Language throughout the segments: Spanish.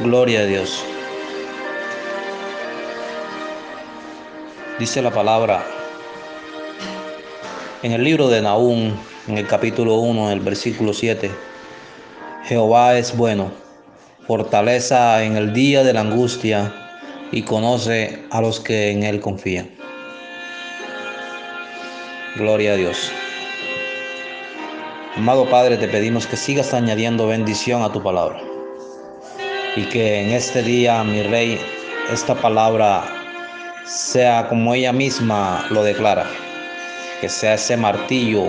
Gloria a Dios. Dice la palabra en el libro de Nahum, en el capítulo 1, en el versículo 7. Jehová es bueno, fortaleza en el día de la angustia y conoce a los que en él confían. Gloria a Dios. Amado Padre, te pedimos que sigas añadiendo bendición a tu palabra y que en este día, mi Rey, esta palabra sea como ella misma lo declara, que sea ese martillo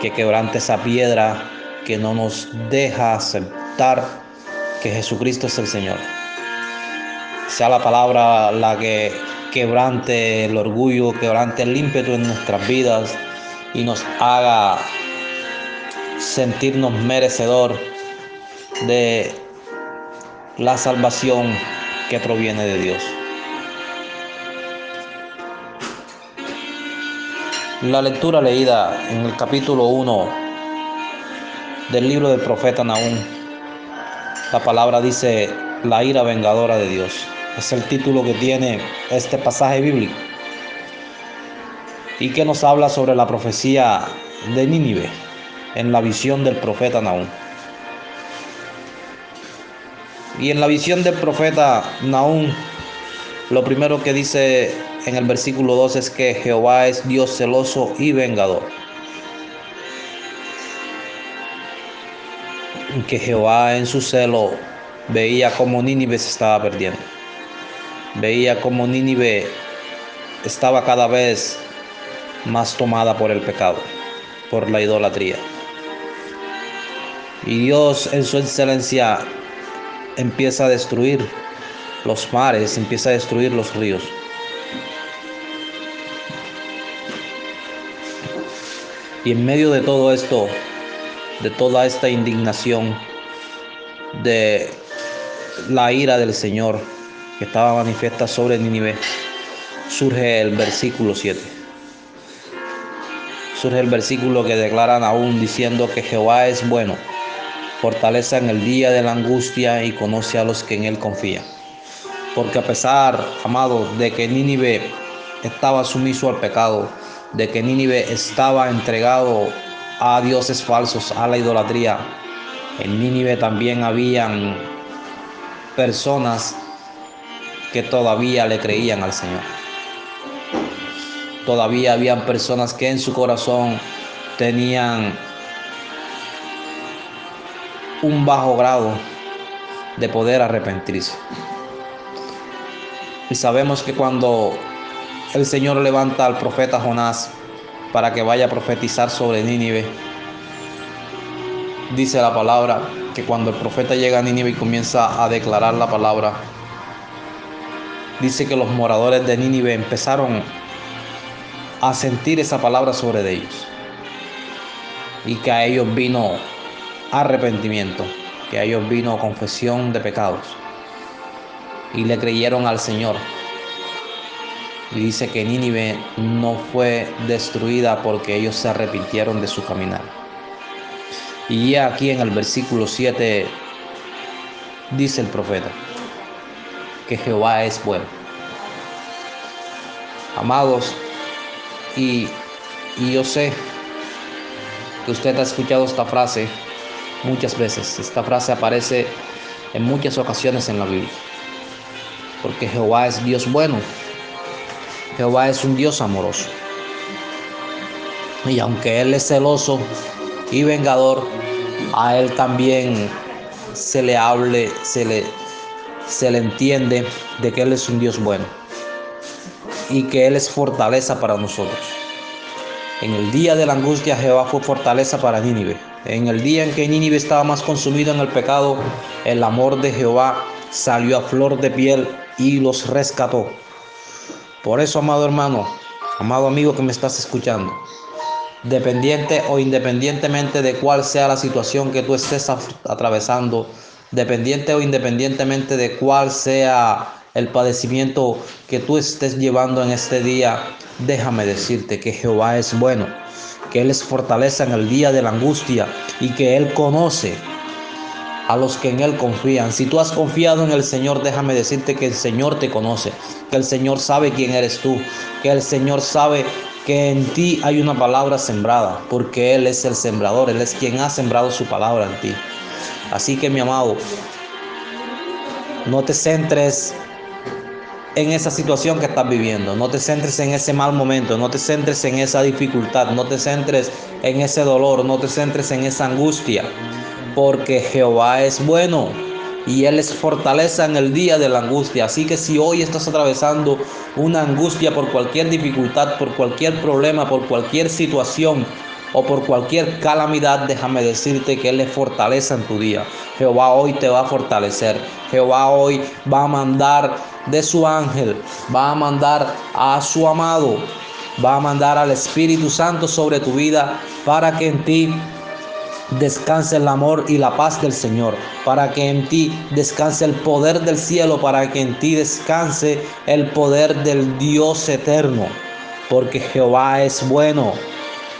que quebrante esa piedra que no nos deja aceptar que Jesucristo es el Señor. Sea la palabra la que quebrante el orgullo, quebrante el ímpetu en nuestras vidas y nos haga sentirnos merecedor de la salvación que proviene de Dios. La lectura leída en el capítulo 1 del libro del profeta Nahum, la palabra dice la ira vengadora de Dios. Es el título que tiene este pasaje bíblico y que nos habla sobre la profecía de Nínive en la visión del profeta Nahum. Y en la visión del profeta Nahum, lo primero que dice en el versículo 2 es que Jehová es Dios celoso y vengador. Que Jehová en su celo veía como Nínive se estaba perdiendo. Veía como Nínive estaba cada vez más tomada por el pecado, por la idolatría. Y Dios en su excelencia empieza a destruir los mares, empieza a destruir los ríos. Y en medio de todo esto, de toda esta indignación, de la ira del Señor que estaba manifiesta sobre Nínive, surge el versículo 7. Surge el versículo que declaran aún diciendo que Jehová es bueno fortaleza en el día de la angustia y conoce a los que en él confían. Porque a pesar, amado, de que Nínive estaba sumiso al pecado, de que Nínive estaba entregado a dioses falsos, a la idolatría, en Nínive también habían personas que todavía le creían al Señor. Todavía habían personas que en su corazón tenían un bajo grado de poder arrepentirse. Y sabemos que cuando el Señor levanta al profeta Jonás para que vaya a profetizar sobre Nínive, dice la palabra que cuando el profeta llega a Nínive y comienza a declarar la palabra, dice que los moradores de Nínive empezaron a sentir esa palabra sobre ellos y que a ellos vino arrepentimiento, que a ellos vino confesión de pecados. Y le creyeron al Señor. Y dice que Nínive no fue destruida porque ellos se arrepintieron de su caminar. Y aquí en el versículo 7 dice el profeta que Jehová es bueno. Amados, y, y yo sé que usted ha escuchado esta frase muchas veces. Esta frase aparece en muchas ocasiones en la Biblia. Porque Jehová es Dios bueno. Jehová es un Dios amoroso. Y aunque Él es celoso y vengador, a Él también se le hable, se le, se le entiende de que Él es un Dios bueno. Y que Él es fortaleza para nosotros. En el día de la angustia Jehová fue fortaleza para Nínive. En el día en que Nínive estaba más consumido en el pecado, el amor de Jehová salió a flor de piel y los rescató. Por eso, amado hermano, amado amigo que me estás escuchando, dependiente o independientemente de cuál sea la situación que tú estés atravesando, dependiente o independientemente de cuál sea el padecimiento que tú estés llevando en este día, déjame decirte que Jehová es bueno, que Él es fortaleza en el día de la angustia y que Él conoce a los que en Él confían. Si tú has confiado en el Señor, déjame decirte que el Señor te conoce, que el Señor sabe quién eres tú, que el Señor sabe que en ti hay una palabra sembrada, porque Él es el sembrador, Él es quien ha sembrado su palabra en ti. Así que mi amado, no te centres en esa situación que estás viviendo, no te centres en ese mal momento, no te centres en esa dificultad, no te centres en ese dolor, no te centres en esa angustia, porque Jehová es bueno y Él es fortaleza en el día de la angustia. Así que si hoy estás atravesando una angustia por cualquier dificultad, por cualquier problema, por cualquier situación, o por cualquier calamidad, déjame decirte que Él es fortaleza en tu día. Jehová hoy te va a fortalecer. Jehová hoy va a mandar de su ángel, va a mandar a su amado, va a mandar al Espíritu Santo sobre tu vida para que en ti descanse el amor y la paz del Señor, para que en ti descanse el poder del cielo, para que en ti descanse el poder del Dios eterno, porque Jehová es bueno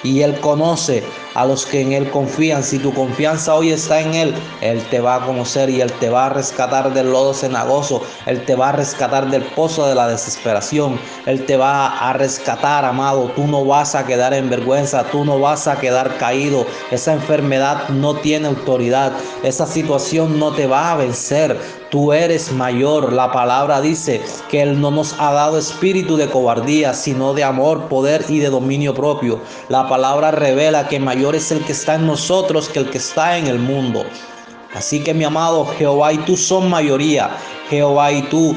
y Él conoce a los que en Él confían. Si tu confianza hoy está en Él, Él te va a conocer y Él te va a rescatar del lodo cenagoso, Él te va a rescatar del pozo de la desesperación, Él te va a rescatar, amado. Tú no vas a quedar en vergüenza, tú no vas a quedar caído. Esa enfermedad no tiene autoridad, esa situación no te va a vencer. Tú eres mayor. La palabra dice que Él no nos ha dado espíritu de cobardía, sino de amor, poder y de dominio propio. La palabra revela que mayor es el que está en nosotros que el que está en el mundo. Así que mi amado, Jehová y tú son mayoría. Jehová y tú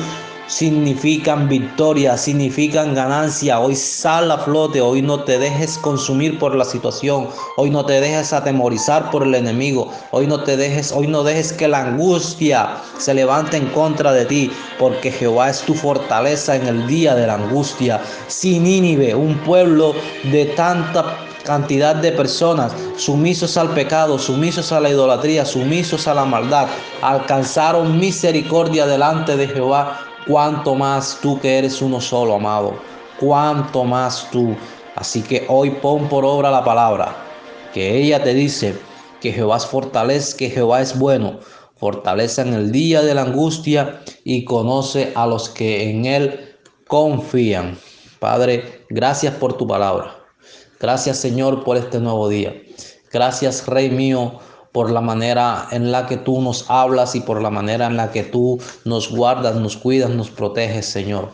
significan victoria, significan ganancia. Hoy sal a flote, hoy no te dejes consumir por la situación, hoy no te dejes atemorizar por el enemigo, hoy no te dejes, hoy no dejes que la angustia se levante en contra de ti, porque Jehová es tu fortaleza en el día de la angustia. Sin Nínive, un pueblo de tanta cantidad de personas sumisos al pecado, sumisos a la idolatría, sumisos a la maldad, alcanzaron misericordia delante de Jehová, cuanto más tú que eres uno solo, amado, cuanto más tú. Así que hoy pon por obra la palabra, que ella te dice que Jehová es que Jehová es bueno, fortaleza en el día de la angustia y conoce a los que en él confían. Padre, gracias por tu palabra. Gracias Señor por este nuevo día. Gracias Rey mío por la manera en la que tú nos hablas y por la manera en la que tú nos guardas, nos cuidas, nos proteges, Señor.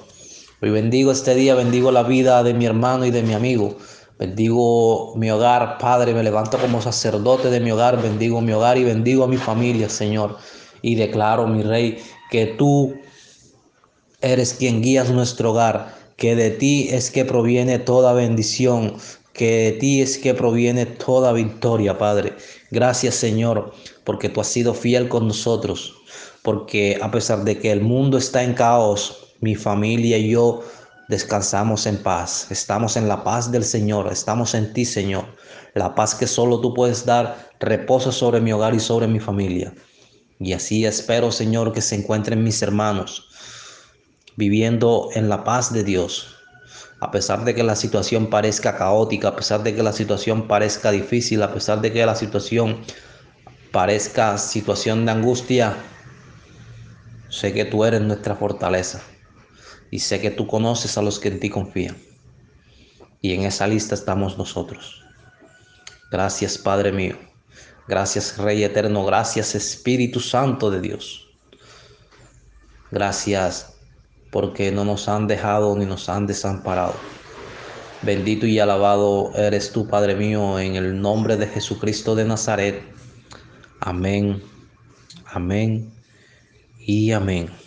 Hoy bendigo este día, bendigo la vida de mi hermano y de mi amigo. Bendigo mi hogar, Padre, me levanto como sacerdote de mi hogar, bendigo mi hogar y bendigo a mi familia, Señor. Y declaro, mi Rey, que tú eres quien guías nuestro hogar, que de ti es que proviene toda bendición, que de ti es que proviene toda victoria, Padre. Gracias, Señor, porque tú has sido fiel con nosotros, porque a pesar de que el mundo está en caos, mi familia y yo descansamos en paz. Estamos en la paz del Señor, estamos en ti, Señor. La paz que solo tú puedes dar reposa sobre mi hogar y sobre mi familia. Y así espero, Señor, que se encuentren mis hermanos viviendo en la paz de Dios, a pesar de que la situación parezca caótica, a pesar de que la situación parezca difícil, a pesar de que la situación parezca situación de angustia, sé que tú eres nuestra fortaleza y sé que tú conoces a los que en ti confían. Y en esa lista estamos nosotros. Gracias Padre mío. Gracias Rey Eterno. Gracias Espíritu Santo de Dios. Gracias porque no nos han dejado ni nos han desamparado. Bendito y alabado eres tú, Padre mío, en el nombre de Jesucristo de Nazaret. Amén, amén y amén.